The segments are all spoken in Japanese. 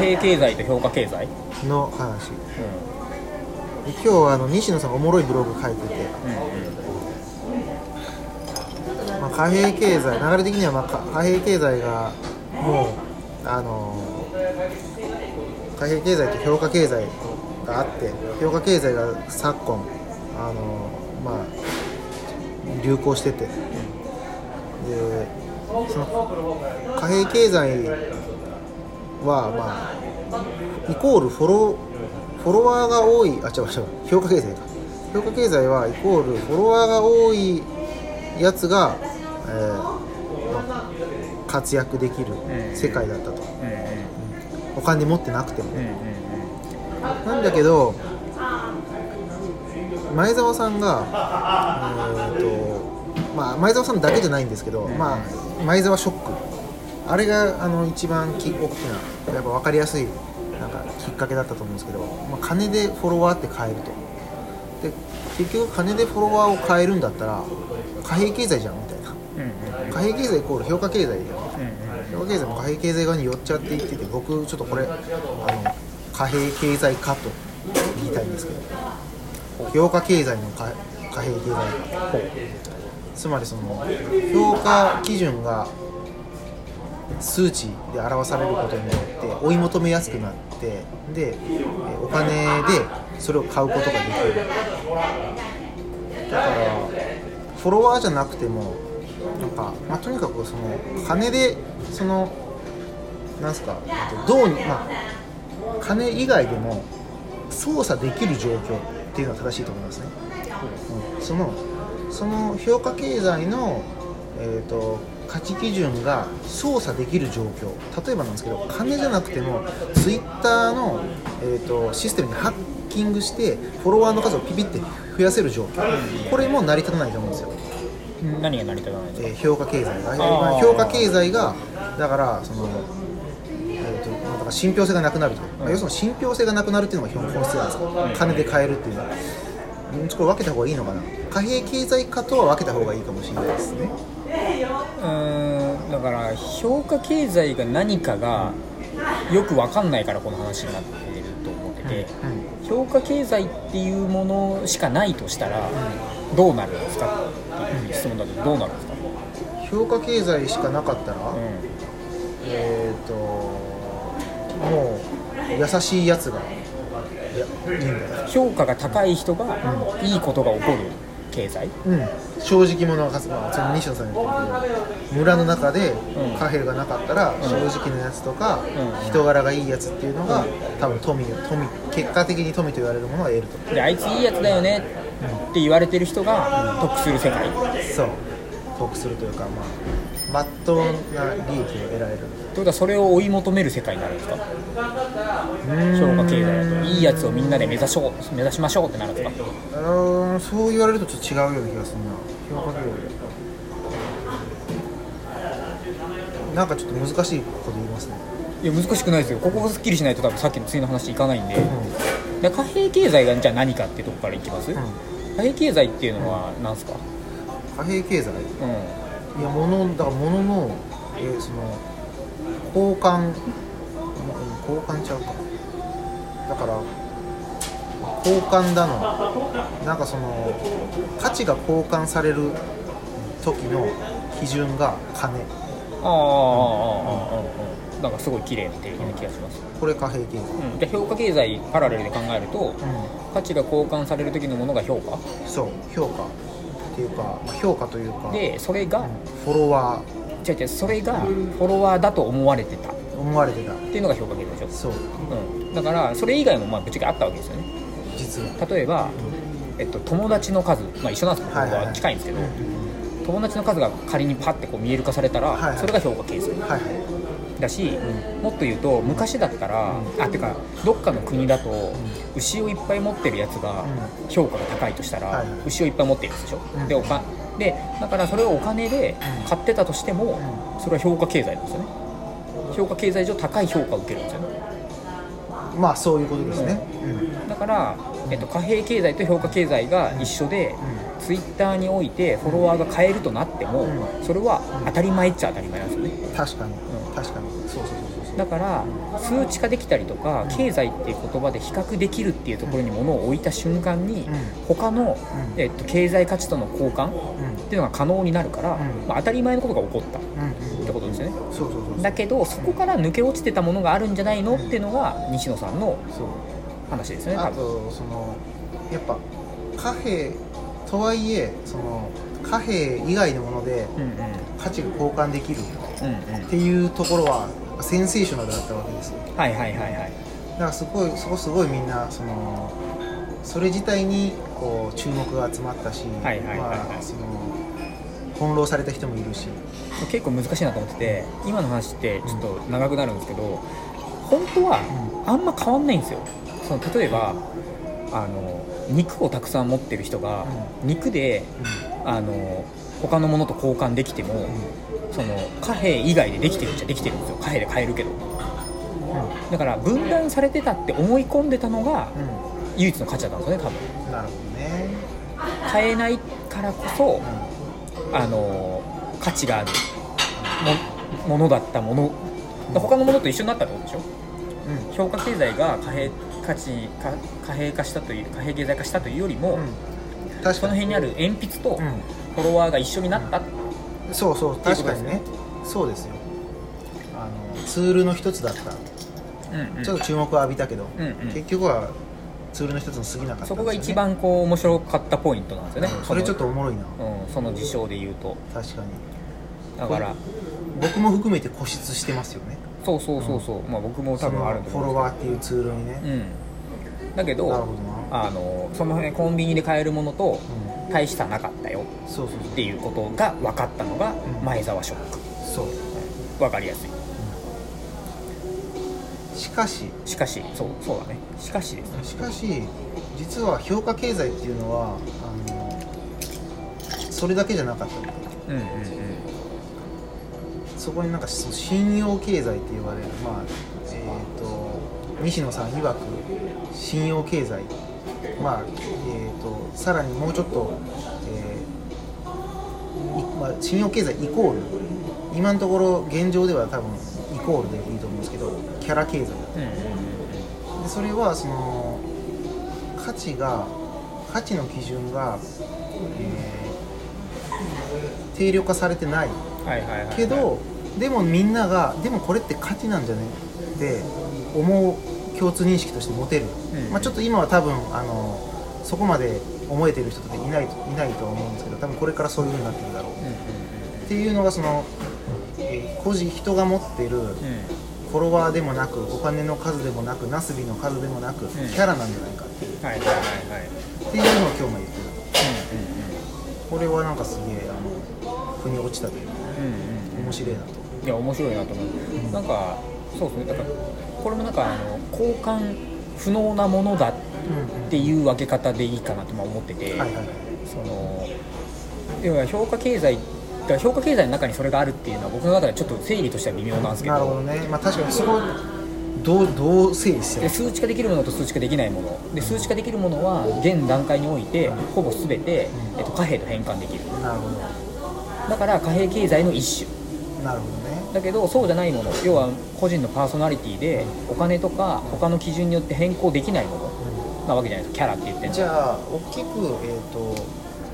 幣経済と評価経済？の話。で今日はあの西野さんがおもろいブログ書いてて、まあ、貨幣経済流れ的にはまあか貨幣経済がもうあの貨幣経済と評価経済があって評価経済が昨今あのまあ流行してて。でその貨幣経済はまあイコールフォロフォロワーが多いあ違う違う評価経済か。評価経済はイコールフォロワーが多いやつが、えーまあ活躍できる世界だったと、お金持ってなくても、なんだけど前澤さんが、えーとまあ、前澤さんだけじゃないんですけど、まあ、前澤ショックあれがあの一番き大きなやっぱ分かりやすいなんかきっかけだったと思うんですけど、まあ、金でフォロワーって買えると。で結局金でフォロワーを買えるんだったら貨幣経済じゃんみたいな。貨幣経済イコール評価経済。だよ評価経済も貨幣経済側に寄っちゃっていってて僕ちょっとこれあの貨幣経済化と言いたいんですけど評価経済の貨貨幣経済化。つまりその評価基準が数値で表されることによって追い求めやすくなってでえお金でそれを買うことができる。だからフォロワーじゃなくてもなんか、まあ、とにかくその金でそのなんすかえっとどうにまあ金以外でも操作できる状況っていうのは正しいと思いますね、うん。そのその評価経済の、えー、と価値基準が操作できる状況。例えばなんですけど金じゃなくてもツイッターの、えー、とシステムにハッキングしてフォロワーの数をピピって増やせる状況。これも成り立たないと思うんですよ。何が成り立たないんですか？えー評価経済が。評価経済がだからその、から信憑性がなくなると、まあ要するに信憑性がなくなるっていうのが本質なんですよ。金で買えるっていうのは。うんこれ分けた方がいいのかな。貨幣経済化とは分けた方がいいかもしれないですねうーんだから評価経済が何かがよく分かんないからこの話になってると思ってて、評価経済っていうものしかないとしたらどうなるんですかっていう質問だけどどうなるんですか、評価経済しかなかったら、うえっ、ともう優しいやつがいやいいんだ評価が高い人がいいことが起こる経済？うん、正直者が勝つ、まあ、その西野さんが言ったけど村の中でうん。貨幣がなかったら正直なやつとか、うん。人柄がいいやつっていうのが多分富富結果的に富と言われるものは得るとであいついいやつだよねって言われてる人が得する世界。そう。得するというかまあまっとうな利益を得られる。ってことはそれを追い求める世界になるんですか？評価経済だといいやつをみんなで目指しょう目指しましょうってなるんですか？うーんそう言われるとちょっと違うような気がするな。評価経済なんかちょっと難しいこと言いますね。いや難しくないですよ。ここがすっきりしないと多分さっきの次の話いかないんで,、で貨幣経済がじゃあ何かっていうところからいきます、うん。貨幣経済っていうのは何すか、貨幣経済？うんいや物だから物の、えー、その交換交換ちゃうか。だから交換だの。なんかその価値が交換される時の基準が金。ああ、うん、なんかすごい綺麗な定義な気がします、うん、これ貨幣経済、うん、で評価経済パラレルで考えると、価値が交換される時のものが評価？そう評価。っていうか、まあ、評価というかでそれがフォロワ違う違うそれがフォロワーだと思われてた。っー思われてた。ていうのが評価経済でしょ、そう。うん、だからそれ以外もまあぶっちゃけあったわけですよね。実は。例えば、えっと、友達の数、まあ、一緒なんですけど、はいはい。近いんですけど、友達の数が仮にパッてこう見える化されたら、はいはい。それが評価経済はいはいだし、もっと言うと昔だったら、あてかどっかの国だと、牛をいっぱい持ってるやつが評価が高いとしたら、牛をいっぱい持ってるんですでしょ、うん。でおかでだからそれをお金で買ってたとしても、それは評価経済なんですよね。評価経済上高い評価を受けるんですよね。まあそういうことですね、だから、えっと、貨幣経済と評価経済が一緒で、ツイッターにおいてフォロワーが変えるとなっても、うん。それは当たり前っちゃ当たり前なんですよね。確かに、うん確かに。そうそうそうそう。だから数値化できたりとか経済っていう言葉で比較できるっていうところに物を置いた瞬間にうん。他の、うん。えっと、経済価値との交換っうん。ていうのが可能になるから、ん。まあ、当たり前のことが起こったってことですよね。そうそうそうそう。だけどそこから抜け落ちてたものがあるんじゃないのっていうのが西野さんの話ですよね多あ分とそのやっぱ貨幣とはいえその貨幣以外のもので価値が交換できるっうんうんていうところはセンセーショナルだったわけです。よはいはいはいはい。だからすごいそこすごいみんなそのそれ自体にこう注目が集まったし、翻弄された人もいるし、結構難しいなと思ってて今の話ってちょっと長くなるんですけど本当はあんま変わんないんですよ。その例えばあの肉をたくさん持ってる人が肉であの他のものと交換できてもその貨幣以外でできてるっちゃできてるんですよ。貨幣で買えるけど。だから分断されてたって思い込んでたのが唯一の価値だったんですよね多分。うんなるほどね、買えないからこそあの価値があるもものだったもの。他のものと一緒になったってことでしょ？うん。評価経済が貨幣価値か貨幣化したという貨幣経済化したというよりも、うん。確その辺にある鉛筆とうフォロワーが一緒になった、ん、そうそう確かにね。そうですよ。あのツールの一つだった。うんうん。ちょっと注目を浴びたけど、うんうん。結局はツールの一つに過ぎなかったんですよ、ね、そこが一番こう面白かったポイントなんですよね、うんそれちょっとおもろいな。の,、うん、その事象で言うと。確かに。だから僕も含めて固執してますよね。そうそうそうそう、まあ僕も多分あるとそのフォロワーっていうツールに。ね、うん。だけどなるほどな、あのその辺コンビニで買えるものとう大差なかったよ、そうそうっていうことが分かったのが前澤ショックそう分かりやすいしかししかしそうそうだねしかしですねしかし実は評価経済っていうのはあのそれだけじゃなかったわけうんうんうんそこになんかその信用経済って言われるまあえっ、と西野さん曰く信用経済まあえっ、とさらにもうちょっと、えーいまあ、信用経済イコール今のところ現状では多分イコールでいいと思うんですけどキャラ経済。だうんうんでそれはその価値が価値の基準が、えー定量化されてない。けどでもみんながでもこれって価値なんじゃね？って思う共通認識として持てる、うん。まあ、ちょっと今は多分あのそこまで思えてる人っていないいないとは思うんですけど多分これからそういう風になってるだろう。うんうんっていうのがその、えー個人人が持ってるうん。うんフォロワーでもなくお金の数でもなくなすびの数でもなく、ん。キャラなんじゃないかっていう。はいはいはいはい。っていうのを今日も言ってるうこれはなんかすげえあの腑に落ちたというかんうんうんうん。面白いなと。いや面白いなと思う、なんかそうですね。だからこれもなんかあの交換不能なものだっていう分け方でいいかなとまあ思ってて、その要は評価経済だから評価経済の中にそれがあるっていうのは僕の中ではちょっと整理としては微妙なんですけどなるほどね。まあ確かにそこどうどう整理してで数値化できるものと数値化できないもの。で数値化できるものは現段階においてほぼ全て、えっと、貨幣と変換できる。なるほだから貨幣経済の一種。どなるほどねだけどそうじゃないもの要は個人のパーソナリティでお金とか他の基準によって変更できないものなわけじゃないですかキャラって言ってじゃあ大きく、えー、と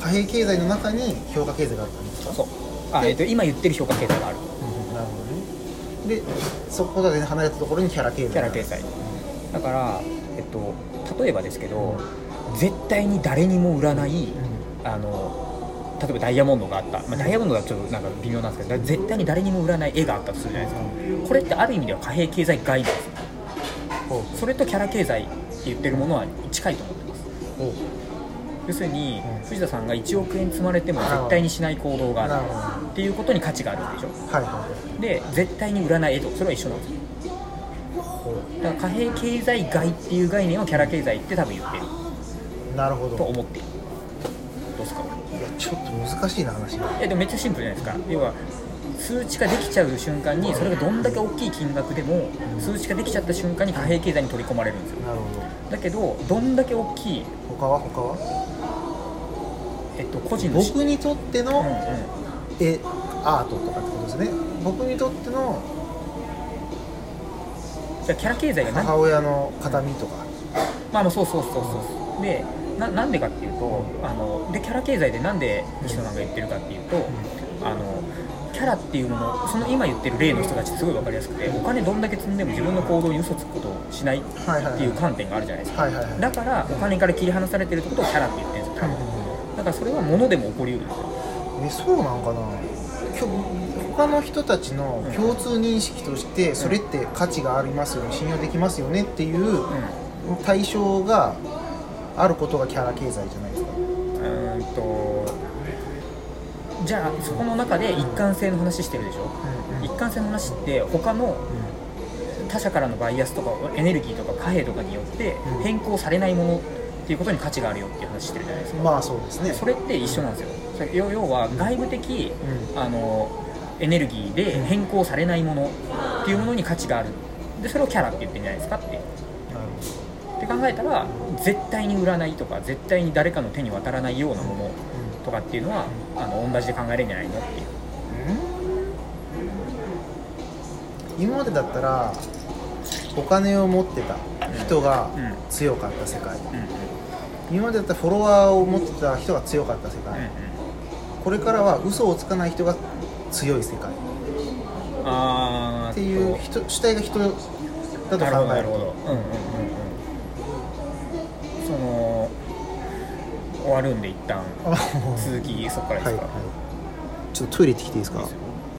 貨幣経済の中に評価経済があったんですか？そう。あ、えっと今言ってる評価経済がある。うんなるほどね。でそこから離れたところにキャラ経済。キャラ経済。だから、えっと、例えばですけど絶対に誰にも売らないあの例えばダイヤモンドがあった、まあ、ダイヤモンドはちょっとなんか微妙なんですけど絶対に誰にも売らない絵があったとするじゃないですか。これってある意味では貨幣経済外なんですそれとキャラ経済って言ってるものは近いと思ってます。要するにうん。藤田さんが1億円積まれても絶対にしない行動がある。ほっていうことに価値があるでしょ。どはいはい。で絶対に売らない絵とそれは一緒なんですよ。ほだから貨幣経済外っていう概念をキャラ経済って多分言ってる。うなるほど。と思っているどうですか？いやちょっと難しいな話。がいやでもめっちゃシンプルじゃないですか。要は数値化できちゃう瞬間にそれがどんだけ大きい金額でも数値化できちゃった瞬間に貨幣経済に取り込まれるんですよ。なるほだけどどんだけ大きいど他は？他は？えっと個人のし僕にとってうんうん。の絵アートとかってことですね。僕にとってのじゃあキャラ経済が何？母親の形見とか。まあまあそうそうそうそう。そうでななんでかってとあのでキャラ経済でなんで西野さんが言ってるかっていうとあのキャラっていうのもその今言ってる例の人たちってすごい分かりやすくてお金どんだけ積んでも自分の行動に嘘つくことをしないってはいう観点があるじゃないですか。だからお金から切り離されてるってことをキャラって言ってるんですよ。だからそれは物でも起こりうるんですよ。えそうなんかな。他の人たちの共通認識としてそれって価値がありますよね信用できますよねっていう対象があることがキャラ経済じゃないですか。うんとじゃあそこの中で一貫性の話してるでしょ？一貫性の話って他の他者からのバイアスとかエネルギーとか貨幣とかによってうん。変更されないものっていうことに価値があるよっていう話してるじゃないですか、まあそうですね。それって一緒なんですよ。要要は外部的うん。あのエネルギーで変更されないものっていうものに価値がある。でそれをキャラって言ってるんじゃないですかってって考えたら絶対に売らないとか絶対に誰かの手に渡らないようなものとかっていうのはあの同じで考えれるんじゃないの？っていう今までだったらお金を持ってた人が強かった世界。今までだったらフォロワーを持ってた人が強かった世界。これからは嘘をつかない人が強い世界。っていう人主体が人だと考なるほどなえると終わるんで一旦。あ続きそこからですか、はいはい。ちょっとトイレ行ってきていいですか？